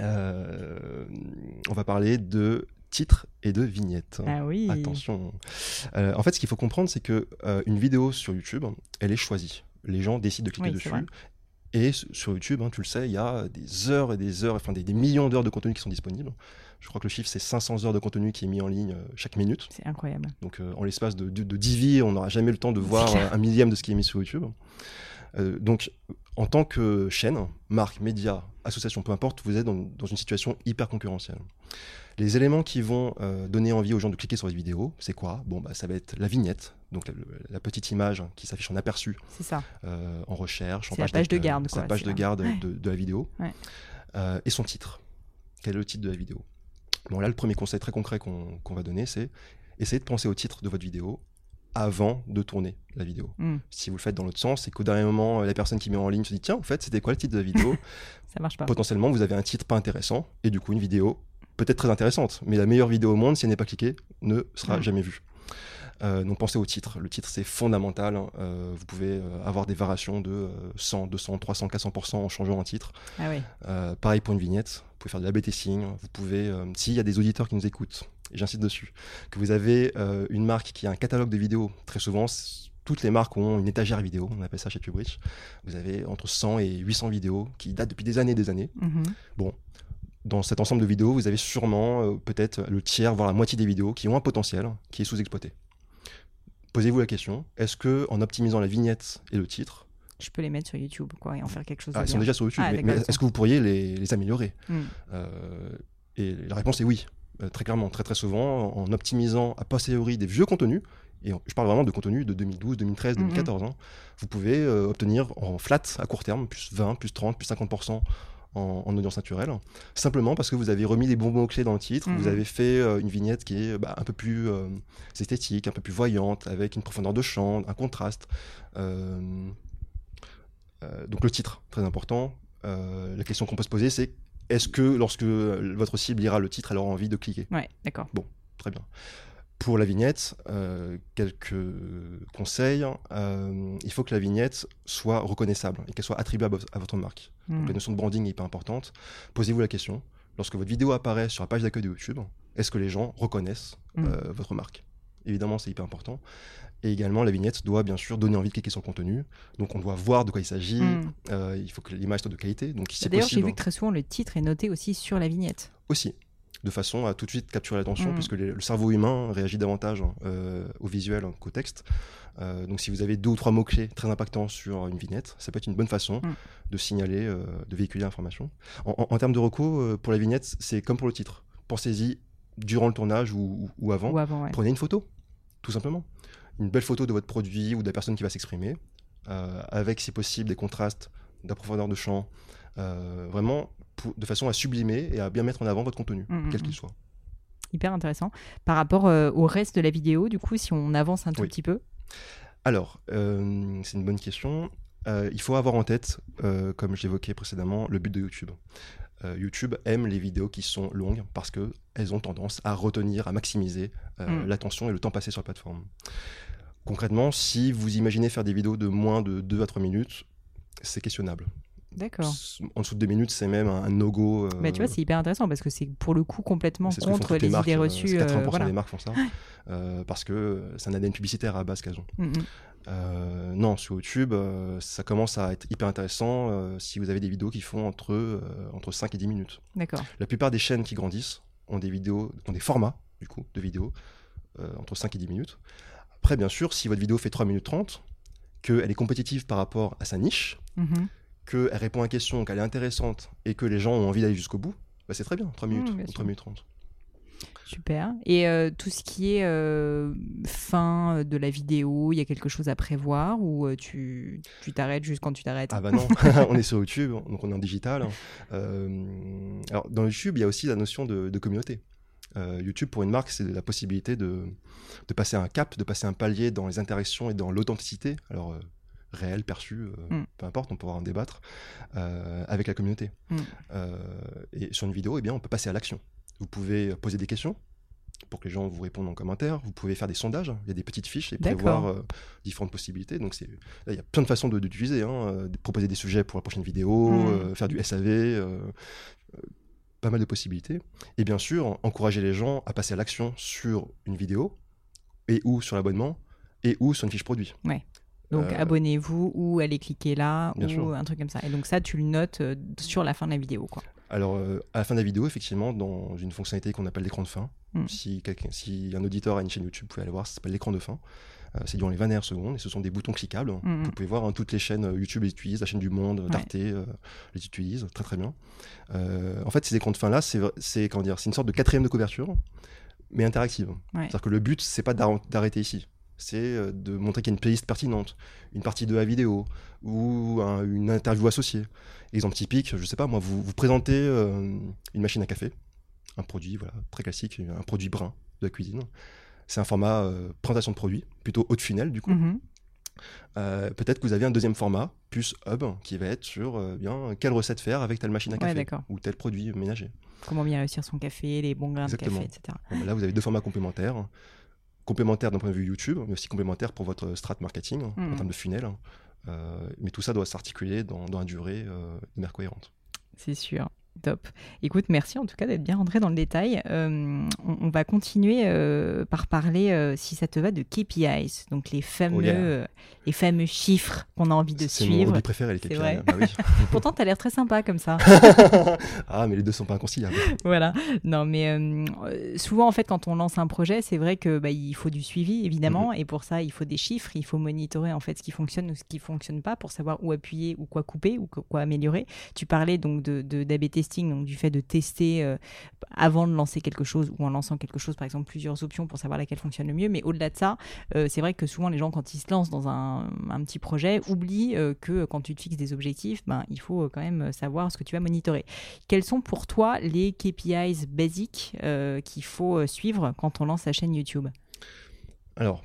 Euh, on va parler de titres et de vignettes. Ah oui Attention. Euh, en fait, ce qu'il faut comprendre, c'est que euh, une vidéo sur YouTube, elle est choisie. Les gens décident de cliquer Oui, dessus. Et sur YouTube, hein, tu le sais, il y a des heures et des heures, enfin des, des millions d'heures de contenu qui sont disponibles. Je crois que le chiffre, c'est 500 heures de contenu qui est mis en ligne euh, chaque minute. C'est incroyable. Donc, euh, en l'espace de, de, de 10 vies, on n'aura jamais le temps de voir un millième de ce qui est mis sur YouTube. Euh, donc, en tant que chaîne, marque, média, association, peu importe, vous êtes dans, dans une situation hyper concurrentielle. Les éléments qui vont euh, donner envie aux gens de cliquer sur les vidéos, c'est quoi? Bon, bah, ça va être la vignette, donc la, la petite image qui s'affiche en aperçu C'est ça. euh, en recherche, en C'est la page de garde, la page de garde Ouais. de, de la vidéo, Ouais. Euh, et son titre. Quel est le titre de la vidéo? Bon, là, le premier conseil très concret qu'on qu'on va donner, c'est essayer de penser au titre de votre vidéo avant de tourner la vidéo. Mm. Si vous le faites dans l'autre sens, c'est qu'au dernier moment, la personne qui met en ligne se dit tiens, en fait, c'était quoi le titre de la vidéo? [laughs] Ça marche pas. Potentiellement, vous avez un titre pas intéressant et du coup une vidéo peut-être très intéressante, mais la meilleure vidéo au monde, si elle n'est pas cliquée, ne sera Mm. jamais vue. Euh, donc pensez au titre. Le titre c'est fondamental. hein. Euh, vous pouvez euh, avoir des variations de euh, 100, 200, 300, 400% en changeant un titre. Ah oui. Euh, pareil pour une vignette. Vous pouvez faire de la testing. Vous pouvez, euh, s'il y a des auditeurs qui nous écoutent, et j'insiste dessus, que vous avez euh, une marque qui a un catalogue de vidéos. Très souvent, toutes les marques ont une étagère vidéo. On appelle ça chez Publish. Vous avez entre 100 et 800 vidéos qui datent depuis des années et des années. Mhm. Dans cet ensemble de vidéos, vous avez sûrement euh, peut-être le tiers, voire la moitié des vidéos qui ont un potentiel qui est sous-exploité. Posez-vous la question, est-ce que en optimisant la vignette et le titre, Je peux les mettre sur YouTube, quoi, et en faire quelque chose ah, ils sont déjà sur YouTube, Ah, mais, est-ce que vous pourriez les, les améliorer? Mm. Euh, Et la réponse est oui, très clairement, très très souvent, en optimisant a posteriori des vieux contenus, et je parle vraiment de contenus de 2012, 2013, Mhm. 2014, hein, vous pouvez euh, obtenir en flat à court terme plus 20, plus 30, plus 50% en, audience naturelle, simplement parce que vous avez remis les bons mots-clés dans le titre, vous Mhm. avez fait euh, une vignette qui est bah, un peu plus euh, esthétique, un peu plus voyante, avec une profondeur de champ, un contraste. Euh, euh, donc le titre, très important. Euh, la question qu'on peut se poser, c'est est-ce que lorsque votre cible lira le titre, elle aura envie de cliquer? Ouais, d'accord. Très bien. Pour la vignette, euh, quelques conseils. Euh, il faut que la vignette soit reconnaissable et qu'elle soit attribuée à, vo- à votre marque. Hmm. Donc, la notion de branding est hyper importante. Posez-vous la question. Lorsque votre vidéo apparaît sur la page d'accueil de YouTube, est-ce que les gens reconnaissent Mm. euh, votre marque? Évidemment, c'est hyper important. Et également, la vignette doit bien sûr donner envie de cliquer sur le contenu. Donc, on doit voir de quoi il s'agit. Mm. Euh, il faut que l'image soit de qualité. Donc, si D'ailleurs, j'ai vu que très souvent le titre est noté aussi sur la vignette. aussi, de façon à tout de suite capturer l'attention, Mm. puisque les- le cerveau humain réagit davantage euh, au visuel qu'au texte. Euh, donc si vous avez deux ou trois mots-clés très impactants sur une vignette, ça peut être une bonne façon Mm. de signaler, de véhiculer l'information. En, en- en termes de recours, pour la vignette, c'est comme pour le titre. Pensez-y durant le tournage ou, ou- ou avant. Ou avant, ouais. Prenez une photo, tout simplement. Une belle photo de votre produit ou de la personne qui va s'exprimer, euh, avec si possible des contrastes, de la profondeur de champ, euh, vraiment pour- de façon à sublimer et à bien mettre en avant votre contenu, Mm, mm, quel mm. qu'il soit. Hyper intéressant. Par rapport euh, au reste de la vidéo, du coup, si on avance un tout Oui. petit peu? Alors, c'est une bonne question. Il faut avoir en tête, comme j'évoquais précédemment, le but de YouTube. Euh, YouTube aime les vidéos qui sont longues parce qu'elles ont tendance à retenir, à maximiser euh, Mm. l'attention et le temps passé sur la plateforme. Concrètement, si vous imaginez faire des vidéos de moins de 2 à 3 minutes, c'est questionnable. D'accord. En dessous de 2 minutes, c'est même un no-go. euh, Bah, tu vois, c'est hyper intéressant parce que c'est pour le coup complètement contre les, marques, idées reçues. c'est 80% euh, voilà. des marques font ça. parce que c'est un ADN publicitaire à base qu'elles ont. Mm, mm. Euh, non, sur YouTube, euh, ça commence à être hyper intéressant euh, si vous avez des vidéos qui font entre, euh, entre 5 et 10 minutes. D'accord. La plupart des chaînes qui grandissent ont des vidéos, ont des formats, du coup, de vidéos entre 5 et 10 minutes. Après, bien sûr, si votre vidéo fait 3 minutes 30, qu'elle est compétitive par rapport à sa niche, Mhm. qu'elle répond à une question, qu'elle est intéressante et que les gens ont envie d'aller jusqu'au bout, bah, c'est très bien, 3 minutes Mmh, bien ou sûr. 3 minutes 30. Super. Et euh, tout ce qui est euh, fin de la vidéo, il y a quelque chose à prévoir ou euh, tu tu t'arrêtes juste quand tu t'arrêtes? Ah bah non, [laughs] [laughs] on est sur YouTube, donc on est en digital. Euh, alors dans YouTube, il y a aussi la notion de, de communauté. Euh, YouTube pour une marque, c'est la possibilité de, de passer un cap, de passer un palier dans les interactions et dans l'authenticité, alors euh, réelle, perçue, euh, Mm. peu importe, on pourra en débattre, euh, avec la communauté. Mm. Euh, et sur une vidéo, eh bien, on peut passer à l'action. Vous pouvez poser des questions pour que les gens vous répondent en commentaire. Vous pouvez faire des sondages. Il y a des petites fiches et prévoir euh, différentes possibilités. Donc c'est il y a plein de façons de- d'utiliser. Hein, euh, de proposer des sujets pour la prochaine vidéo, Mm. euh, faire du SAV, euh, pas mal de possibilités. Et bien sûr, encourager les gens à passer à l'action sur une vidéo et ou sur l'abonnement et ou sur une fiche produit. Donc Euh, abonnez-vous ou allez cliquer là ou sûr. un truc comme ça. Et donc ça, tu le notes euh, sur la fin de la vidéo, quoi. Alors, euh, à la fin de la vidéo, effectivement, dans une fonctionnalité qu'on appelle l'écran de fin, Mm. si, un auditeur a une chaîne YouTube, vous pouvez aller voir, ça s'appelle l'écran de fin. Euh, c'est durant les 20 dernières secondes et ce sont des boutons cliquables. Mm. Vous pouvez voir hein, toutes les chaînes euh, YouTube les utilisent, la chaîne du Monde, Ouais. d'Arte euh, les utilise très très bien. En fait, ces écrans de fin là, c'est une sorte de quatrième de couverture, mais interactive. Ouais. C'est-à-dire que le but, c'est pas d'arr- d'arrêter ici. C'est euh, de montrer qu'il y a une playlist pertinente, une partie de la vidéo ou un- une interview associée. Exemple typique, je sais pas moi, vous, vous présentez euh, une machine à café, un produit voilà très classique, un produit brun de la cuisine. C'est un format euh, présentation de produit, plutôt haut de funnel du coup. Mhm. Euh, Peut-être que vous avez un deuxième format, plus hub, qui va être sur euh, bien quelle recette faire avec telle machine à café ou tel produit ménager. Comment bien réussir son café, les bons grains de café, etc. Bon, ben là, vous avez deux formats complémentaires. Complémentaires d'un point de vue YouTube, mais aussi complémentaires pour votre strat marketing en Mhm. termes de funnel. Euh, mais tout ça doit s'articuler dans, dans la durée euh, de manière cohérente. C'est sûr. Top. Écoute, merci en tout cas d'être bien rentré dans le détail. Euh, on, on va continuer euh, par parler, euh, si ça te va, de KPIs, donc les fameux, Oh yeah. les fameux chiffres qu'on a envie de C'est mon suivre. hobby préféré, les C'est KPI. vrai. Bah oui. [laughs] Pourtant, tu as l'air très sympa comme ça. [laughs] ah, mais les deux sont pas inconciliables. voilà. Non, mais souvent, en fait, quand on lance un projet, c'est vrai que bah, il faut du suivi, évidemment, et pour ça, il faut des chiffres, il faut monitorer en fait ce qui fonctionne ou ce qui fonctionne pas pour savoir où appuyer ou quoi couper ou quoi améliorer. Tu parlais donc de, de- d'AB donc du fait de tester euh, avant de lancer quelque chose ou en lançant quelque chose, par exemple plusieurs options pour savoir laquelle fonctionne le mieux. Mais au-delà de ça, euh, c'est vrai que souvent les gens, quand ils se lancent dans un, petit projet, oublient que quand tu te fixes des objectifs, ben, il faut quand même savoir ce que tu vas monitorer. Quels sont pour toi les KPIs basiques qu'il faut suivre quand on lance sa chaîne YouTube? Alors,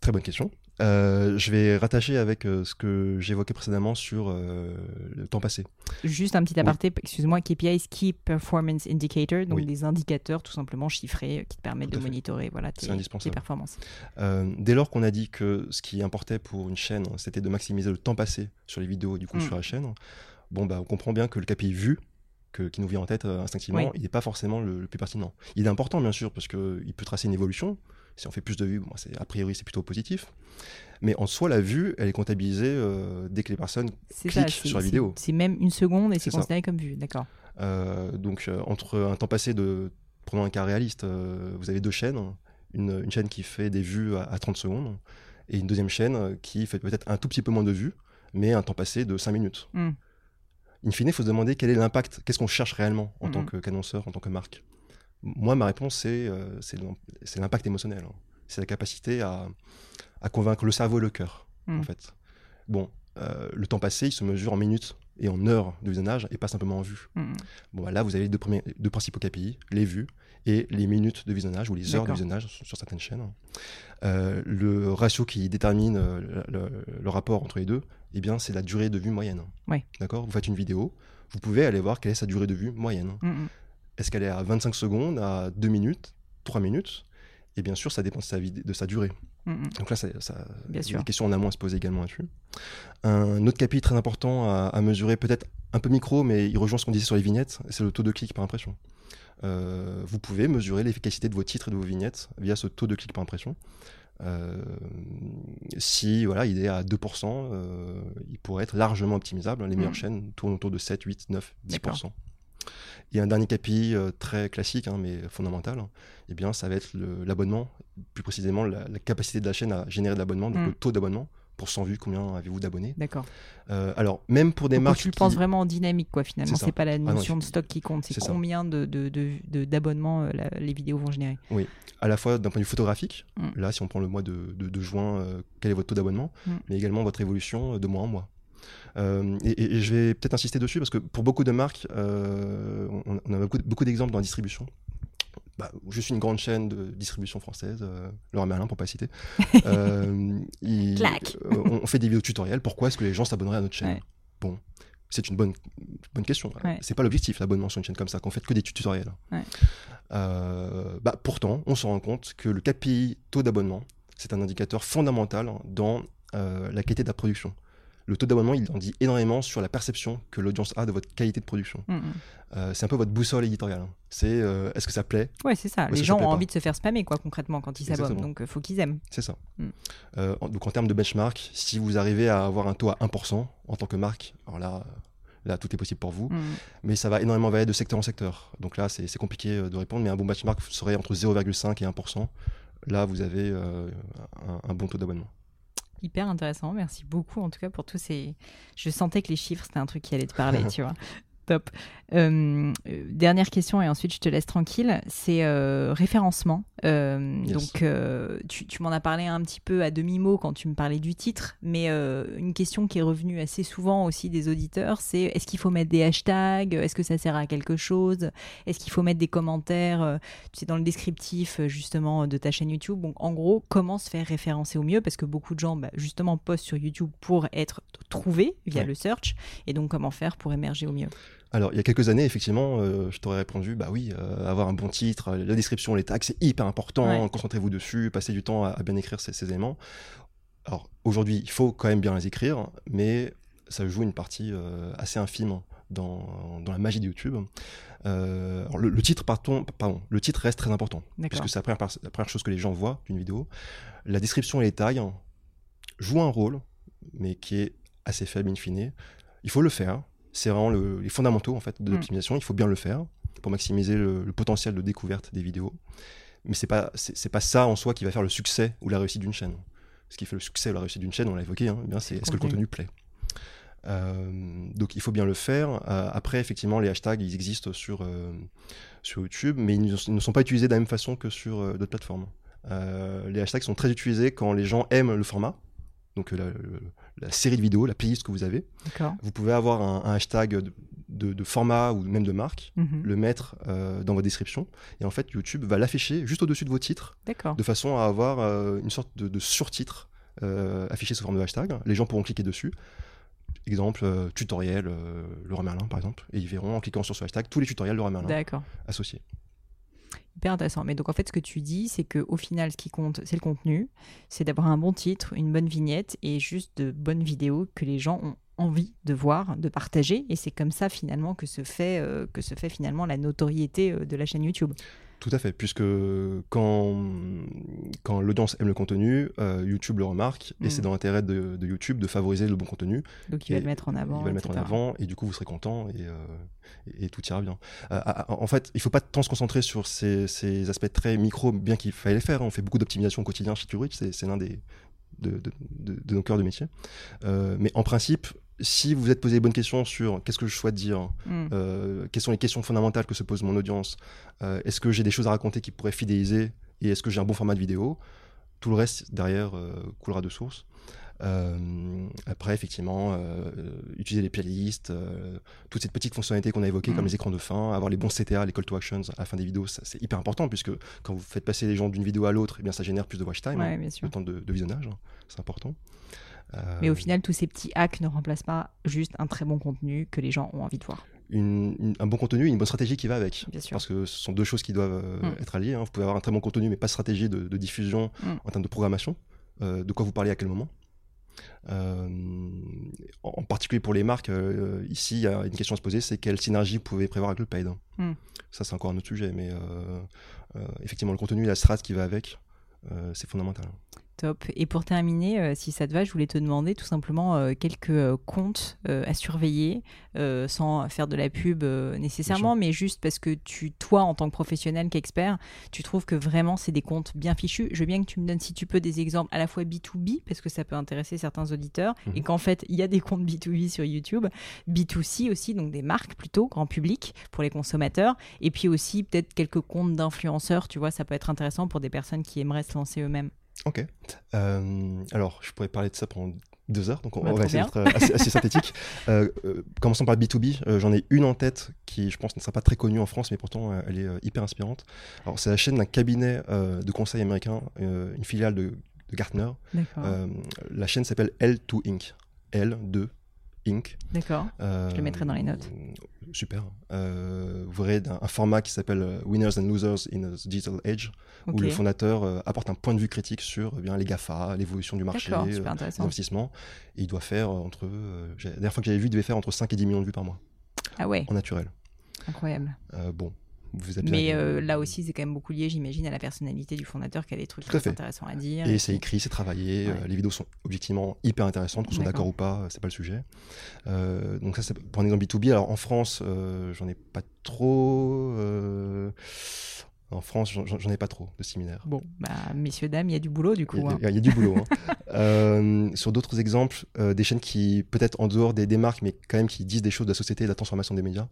très bonne question. Euh, je vais rattacher avec euh, ce que j'évoquais précédemment sur euh, le temps passé. Juste un petit aparté, excuse-moi, KPIs, Key Performance Indicator, donc des indicateurs tout simplement chiffrés qui te permettent de monitorer voilà, tes, tes performances. dès lors qu'on a dit que ce qui importait pour une chaîne, c'était de maximiser le temps passé sur les vidéos du coup mm. sur la chaîne, bon, bah, on comprend bien que le KPI vu, que, qui nous vient en tête instinctivement, il n'est pas forcément le, le, plus pertinent. Il est important bien sûr parce qu'il peut tracer une évolution, si on fait plus de vues, bon, a priori c'est plutôt positif. Mais en soi, la vue, elle est comptabilisée euh, dès que les personnes cliquent sur la vidéo. C'est même une seconde et c'est considéré comme vue, d'accord. Euh, donc euh, entre un temps passé de, prenons un cas réaliste, vous avez deux chaînes, une, chaîne qui fait des vues à, 30 secondes et une deuxième chaîne qui fait peut-être un tout petit peu moins de vues, mais un temps passé de 5 minutes. Hmm. In fine, il faut se demander quel est l'impact, qu'est-ce qu'on cherche réellement en tant hmm. qu'annonceur, en tant que marque. Moi, ma réponse, euh, c'est l'impact émotionnel. Hein. C'est la capacité à, convaincre le cerveau et le cœur, en hmm. fait. Bon, euh, le temps passé, il se mesure en minutes et en heures de visionnage et pas simplement en vues. Hmm. Bon, bah là, vous avez les deux, premiers, deux principaux KPI, les vues et les minutes de visionnage ou les heures de visionnage sur, certaines chaînes. Euh, le ratio qui détermine le, rapport entre les deux, eh bien, c'est la durée de vue moyenne. D'accord? Vous faites une vidéo, vous pouvez aller voir quelle est sa durée de vue moyenne. Hmm, est-ce qu'elle est à 25 secondes, à 2 minutes, 3 minutes? Et bien sûr, ça dépend de sa, de sa durée. Mm, mm. Donc là, ça, ça bien des questions en amont à se poser également là-dessus. Un autre KPI très important à, mesurer, peut-être un peu micro, mais il rejoint ce qu'on disait sur les vignettes, c'est le taux de clic par impression. Euh, vous pouvez mesurer l'efficacité de vos titres et de vos vignettes via ce taux de clic par impression. Euh, si voilà, il est à 2%, euh, il pourrait être largement optimisable. Les meilleures mm. chaînes tournent autour de 7, 8, 9, 10%. A un dernier KPI euh, très classique, hein, mais fondamental. et eh bien, ça va être l'abonnement, plus précisément la, capacité de la chaîne à générer de l'abonnement, donc mm. le taux d'abonnement. Pour 100 vues, combien avez-vous d'abonnés D'accord. Euh, alors, même pour des marques. Tu le penses vraiment en dynamique, quoi, finalement. C'est pas la ah notion de stock qui compte, c'est combien d'abonnements de, de, euh, les vidéos vont générer. Oui, à la fois d'un point de vue photographique, mm. là, si on prend le mois de, juin, quel est votre taux d'abonnement, mm. mais également votre évolution de mois en mois. Euh, et, je vais peut-être insister dessus parce que pour beaucoup de marques, euh, on, a beaucoup, beaucoup d'exemples dans la distribution. Bah, je suis une grande chaîne de distribution française, euh, Laurent Merlin pour pas citer. [laughs] Euh, on, fait des vidéos tutoriels. Pourquoi est-ce que les gens s'abonneraient à notre chaîne? Bon, c'est une bonne, bonne question. C'est pas l'objectif l'abonnement sur une chaîne comme ça, qu'on fait que des tutoriels. bah, pourtant, on se rend compte que le KPI taux d'abonnement, c'est un indicateur fondamental dans la qualité de la production le taux d'abonnement, il en dit énormément sur la perception que l'audience a de votre qualité de production. Mm, mm. Euh, c'est un peu votre boussole éditoriale. Hein. C'est euh, est-ce que ça plaît? Ouais, c'est ça. Les gens ont envie de se faire spammer, quoi, concrètement, quand ils s'abonnent. Donc, il euh, faut qu'ils aiment. C'est ça. Mm. donc, en termes de benchmark, si vous arrivez à avoir un taux à 1% en tant que marque, alors là, là, tout est possible pour vous. Mais ça va énormément varier de secteur en secteur. Donc là, c'est compliqué de répondre. Mais un bon benchmark serait entre 0,5 et 1%. Là, vous avez un bon taux d'abonnement hyper intéressant. Merci beaucoup en tout cas pour tous ces. Je sentais que les chiffres c'était un truc qui allait te parler, [laughs] tu vois. Top. Euh, euh, dernière question et ensuite je te laisse tranquille. C'est euh, référencement. Donc tu, tu m'en as parlé un petit peu à demi-mot quand tu me parlais du titre, mais une question qui est revenue assez souvent aussi des auditeurs, c'est est-ce qu'il faut mettre des hashtags? Est-ce que ça sert à quelque chose? Est-ce qu'il faut mettre des commentaires Tu sais, dans le descriptif justement de ta chaîne YouTube? Donc en gros, comment se faire référencer au mieux? Parce que beaucoup de gens bah, justement postent sur YouTube pour être trouvés via le search. Et donc comment faire pour émerger au mieux? Alors, il y a quelques années, effectivement, euh, je t'aurais répondu, bah oui, euh, avoir un bon titre, la description, les tags, c'est hyper important, concentrez-vous dessus, passez du temps à, bien écrire ces, éléments. Alors, aujourd'hui, il faut quand même bien les écrire, mais ça joue une partie euh, assez infime dans, la magie de YouTube. le, titre, pardon, pardon, le titre reste très important, puisque c'est la première, chose que les gens voient d'une vidéo. La description et les tags jouent un rôle, mais qui est assez faible in fine. Il faut le faire, c'est vraiment les fondamentaux en fait de mm. l'optimisation. Il faut bien le faire pour maximiser le, potentiel de découverte des vidéos. Mais c'est pas c'est pas ça en soi qui va faire le succès ou la réussite d'une chaîne. Ce qui fait le succès ou la réussite d'une chaîne, on l'a évoqué, hein, eh bien c'est est-ce que le contenu plaît. donc il faut bien le faire. après, effectivement, les hashtags, ils existent sur, sur YouTube, mais ils ne, sont pas utilisés de la même façon que sur d'autres plateformes. les hashtags sont très utilisés quand les gens aiment le format, donc la, série de vidéos, la playlist que vous avez. Vous pouvez avoir un, hashtag de, format ou même de marque, mhm. le mettre dans votre description, et en fait YouTube va l'afficher juste au-dessus de vos titres, de façon à avoir une sorte de, de surtitre euh, affiché sous forme de hashtag. Les gens pourront cliquer dessus. Exemple, euh, tutoriel euh, Laura Merlin, par exemple. Et ils verront en cliquant sur ce hashtag tous les tutoriels Laura Merlin associés. Hyper intéressant. Mais donc en fait, ce que tu dis, c'est qu'au final, ce qui compte, c'est le contenu, c'est d'avoir un bon titre, une bonne vignette et juste de bonnes vidéos que les gens ont envie de voir, de partager. Et c'est comme ça finalement que se fait, que se fait finalement la notoriété de la chaîne YouTube. Tout à fait, puisque quand, quand l'audience aime le contenu, euh, YouTube le remarque, et c'est mm. dans l'intérêt de, YouTube de favoriser le bon contenu. Donc il va le mettre en avant. Il va le mettre en avant, et du coup vous serez content, et, euh, et, tout ira bien. Euh, en fait, il ne faut pas tant se concentrer sur ces, ces aspects très micro, bien qu'il fallait les faire. Hein. On fait beaucoup d'optimisation au quotidien chez TureReach, c'est l'un des, de, de, de, nos cœurs de métier. mais en principe, si vous vous êtes posé les bonnes questions sur qu'est-ce que je souhaite dire, mm. euh, quelles sont les questions fondamentales que se pose mon audience, euh, est-ce que j'ai des choses à raconter qui pourraient fidéliser et est-ce que j'ai un bon format de vidéo, tout le reste derrière euh, coulera de source. après, effectivement, utiliser les playlists, toutes ces petites fonctionnalités qu'on a évoquées, comme mm. les écrans de fin, avoir les bons CTA, les call to actions à la fin des vidéos, c'est hyper important puisque quand vous faites passer les gens d'une vidéo à l'autre, eh bien ça génère plus de watch time, hein, le temps de, de visionnage, hein, c'est important. Mais au final, tous ces petits hacks ne remplacent pas juste un très bon contenu que les gens ont envie de voir. un bon contenu et une bonne stratégie qui va avec. Parce que ce sont deux choses qui doivent euh, mm. être alliées. Hein. Vous pouvez avoir un très bon contenu, mais pas de stratégie de, diffusion mm. en termes de programmation. Euh, de quoi vous parlez à quel moment? Euh, en particulier pour les marques, ici, il y a une question à se poser, c'est quelle synergie vous pouvez prévoir avec le paid? Mm. Ça, c'est encore un autre sujet, mais effectivement, le contenu et la strat qui va avec, c'est fondamental. Top. Et pour terminer, euh, si ça te va, je voulais te demander tout simplement euh, quelques euh, comptes à surveiller, sans faire de la pub nécessairement, mais juste parce que tu, toi, en tant que professionnel, qu'expert, tu trouves que vraiment c'est des comptes bien fichus. Je veux bien que tu me donnes, si tu peux, des exemples à la fois B2B, parce que ça peut intéresser certains auditeurs, et mhm. qu'en fait, il y a des comptes B2B sur YouTube, B2C aussi, donc des marques plutôt, grand public, pour les consommateurs, et puis aussi peut-être quelques comptes d'influenceurs, tu vois, ça peut être intéressant pour des personnes qui aimeraient se lancer eux-mêmes. Ok. Euh, alors, je pourrais parler de ça pendant deux heures, donc on, va essayer d'être assez, [laughs] synthétique. Euh, euh, commençons par B2B. J'en ai une en tête qui, je pense, ne sera pas très connue en France, mais pourtant, elle est hyper inspirante. Alors, c'est la chaîne d'un cabinet de conseil américain, une filiale de, de Gartner. la chaîne s'appelle L2 Inc. L2 Inc. D'accord. je le mettrai dans les notes. Super. Euh, vous verrez un, format qui s'appelle euh, Winners and Losers in a Digital Age, où le fondateur euh, apporte un point de vue critique sur eh bien, les GAFA, l'évolution du marché, les investissements. Et il doit faire entre. la dernière fois que j'avais vu, il devait faire entre 5 et 10 millions de vues par mois. Ah ouais. En naturel. Incroyable. bon, mais euh, là aussi, c'est quand même beaucoup lié, j'imagine, à la personnalité du fondateur qui a des trucs très intéressants à dire. Et, c'est écrit, c'est travaillé. Euh, les vidéos sont objectivement hyper intéressantes, qu'on soit d'accord ou pas, c'est pas le sujet. Euh, donc ça, c'est pour un exemple B2B. Alors en France, j'en ai pas trop. En France, j'en ai pas trop de similaires. Bon, bah, messieurs, dames, il y a du boulot du coup. Il y, a, hein. du boulot. Hein. [laughs] sur d'autres exemples, des chaînes qui, peut-être en dehors des, des, marques, mais quand même qui disent des choses de la société et de la transformation des médias.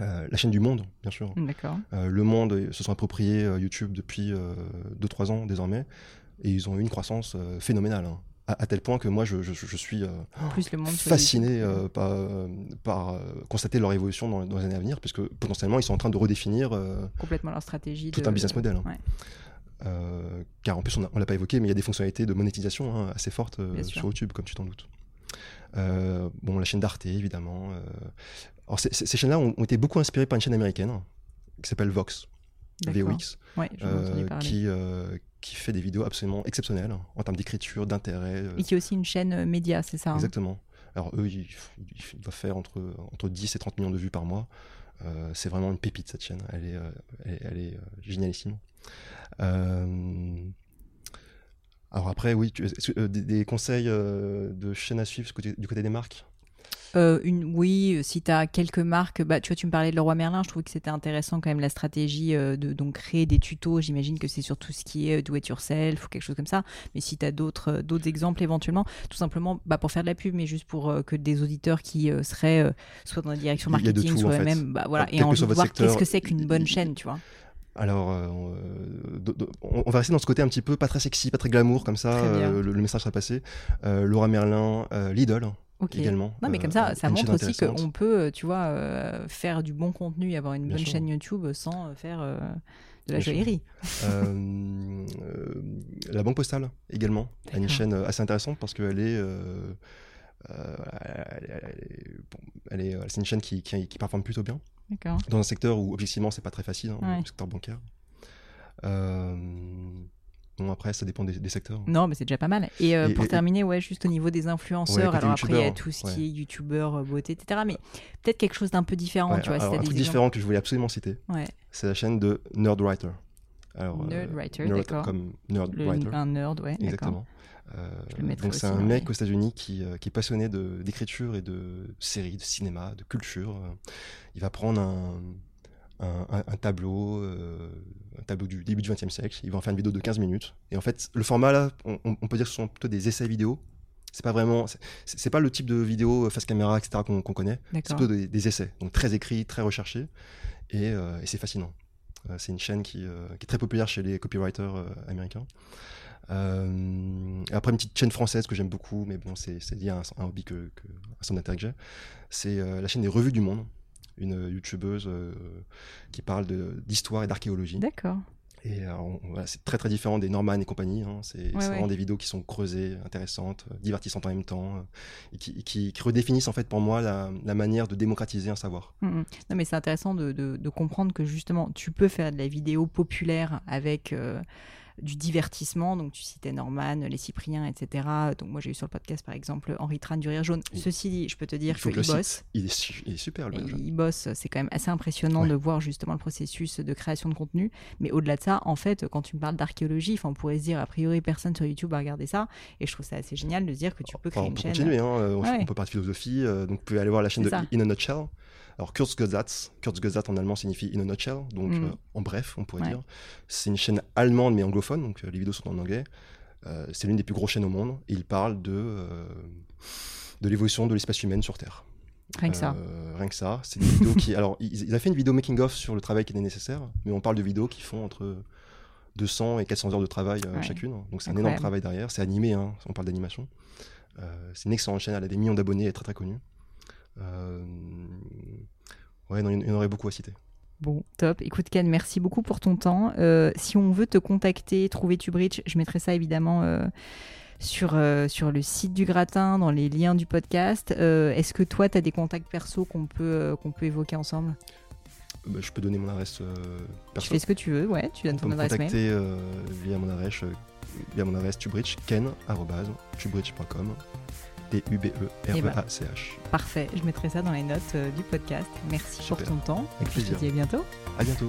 Euh, la chaîne du Monde, bien sûr. Euh, le Monde se sont appropriés euh, YouTube depuis 2-3 ans désormais, et ils ont eu une croissance phénoménale. Hein. À, tel point que moi, je, suis fasciné par, constater leur évolution dans, les années à venir, puisque potentiellement, ils sont en train de redéfinir complètement leur stratégie. Tout un business model. Hein. car en plus, on ne l'a pas évoqué, mais il y a des fonctionnalités de monétisation hein, assez fortes sur YouTube, comme tu t'en doutes. bon, la chaîne d'Arte, évidemment. Alors, ces chaînes-là ont, été beaucoup inspirées par une chaîne américaine qui s'appelle Vox, VOX, euh, qui, euh, qui fait des vidéos absolument exceptionnelles en termes d'écriture, d'intérêt. Et qui est aussi une chaîne euh, média, c'est ça hein? Exactement. Alors eux, ils, doivent faire entre, entre 10 et 30 millions de vues par mois. c'est vraiment une pépite cette chaîne, elle est, elle, est génialissime. alors après, oui, des, conseils de chaînes à suivre du côté des marques? Euh, une, oui, si tu as quelques marques, bah, tu vois, tu me parlais de Leroy Merlin, je trouve que c'était intéressant quand même la stratégie euh, de donc, créer des tutos. J'imagine que c'est sur tout ce qui est do it yourself ou quelque chose comme ça. Mais si tu as d'autres d'autres exemples éventuellement, tout simplement bah, pour faire de la pub, mais juste pour que des auditeurs qui seraient soit dans la direction marketing, soit en même, bah, voilà, et en voir qu'est-ce que c'est qu'une bonne chaîne, tu vois. Alors, euh, on, va rester dans ce côté un petit peu pas très sexy, pas très glamour, comme ça, euh, le, message sera passé. Euh, Laura Merlin, Lidl. Également. Non, mais comme ça, ça montre aussi qu'on peut, tu vois, faire du bon contenu et avoir une bonne chaîne YouTube sans faire de la joaillerie. la Banque Postale également a une chaîne assez intéressante parce qu'elle est elle est, c'est une chaîne qui, qui, performe plutôt bien. Dans un secteur où, objectivement, c'est pas très facile, hein, le secteur bancaire. Euh, bon, après, ça dépend des, secteurs. Non, mais c'est déjà pas mal. Et, euh, pour terminer, ouais, juste au niveau des influenceurs, alors après, il y a tout ce qui est youtubeur, euh, beauté, etc. Mais peut-être quelque chose d'un peu différent, tu vois. un truc différent que je voulais absolument citer, c'est la chaîne de Nerdwriter. Alors, Nerdwriter, d'accord. Comme Nerdwriter. Un nerd, ouais. Exactement. Euh, donc c'est un mec aux États-Unis qui, euh, qui, est passionné d'écriture et de séries, de cinéma, de culture. il va prendre un, un, tableau, euh, un tableau du début du XXe siècle. Il va en faire une vidéo de 15 minutes. Et en fait, le format là, on, peut dire que ce sont plutôt des essais vidéo. C'est pas vraiment, c'est pas le type de vidéo face caméra, etc. qu'on connaît. C'est plutôt des, essais, donc très écrits, très recherchés, et, et c'est fascinant. c'est une chaîne qui, qui, est très populaire chez les copywriters américains. Euh, après, une petite chaîne française que j'aime beaucoup, mais bon, c'est lié à un, hobby, que, que, un centre d'intérêt que j'ai. C'est euh, la chaîne des Revues du Monde, une youtubeuse euh, qui parle d'histoire et d'archéologie. D'accord. Et c'est très très différent des Norman et compagnie. Hein. C'est vraiment des vidéos qui sont creusées, intéressantes, divertissantes en même temps, et qui, qui, redéfinissent en fait pour moi la, la manière de démocratiser un savoir. Mmh, mmh. Non mais c'est intéressant de, de, de, comprendre que justement tu peux faire de la vidéo populaire avec du divertissement. Donc, tu citais Norman, les Cypriens, etc. Donc, moi, j'ai eu sur le podcast, par exemple, Henri Tran du Rire Jaune. Ceci dit, je peux te dire qu'il bosse. Il est, super, le Il, bosse. C'est quand même assez impressionnant de voir justement le processus de création de contenu. Mais au-delà de ça, en fait, quand tu me parles d'archéologie, on pourrait se dire, a priori, personne sur YouTube va regarder ça. Et je trouve ça assez génial de dire que tu peux créer une chaîne. Continuer, hein, on, peut parler de philosophie. Euh, donc, vous pouvez aller voir la chaîne de In a Nutshell. Alors Kurzgesatz, Kurzgesatz en allemand signifie in a nutshell, donc mm. euh, en bref, on pourrait dire. C'est une chaîne allemande mais anglophone, donc euh, les vidéos sont en anglais. Euh, c'est l'une des plus grosses chaînes au monde et il parle de, de l'évolution de l'espèce humaine sur Terre. Rien que ça. rien que ça. C'est des vidéos qui. [laughs] Alors, il, a fait une vidéo making-of sur le travail qui était nécessaire, mais on parle de vidéos qui font entre 200 et 400 heures de travail chacune. Donc, c'est un énorme travail derrière. C'est animé, hein, on parle d'animation. c'est une excellente chaîne, elle a des millions d'abonnés, elle est très très connue. Euh, ouais, il y en aurait beaucoup à citer. Bon, top. Écoute, Ken, merci beaucoup pour ton temps. Euh, si on veut te contacter, trouver TubeRich, je mettrai ça évidemment euh, sur, sur le site du gratin, dans les liens du podcast. Est-ce que toi, tu as des contacts perso qu'on peut, qu'on peut évoquer ensemble? Bah, Je peux donner mon adresse perso. Tu fais ce que tu veux, ouais, tu donnes ton adresse mail. contacter via mon adresse, via mon adresse tubrich, ken.tubrich.com. D-U-B-E-R-E-A-C-H. Ben, parfait, je mettrai ça dans les notes euh, du podcast. Merci pour ton temps. Avec plaisir. Je te dis à bientôt. À bientôt.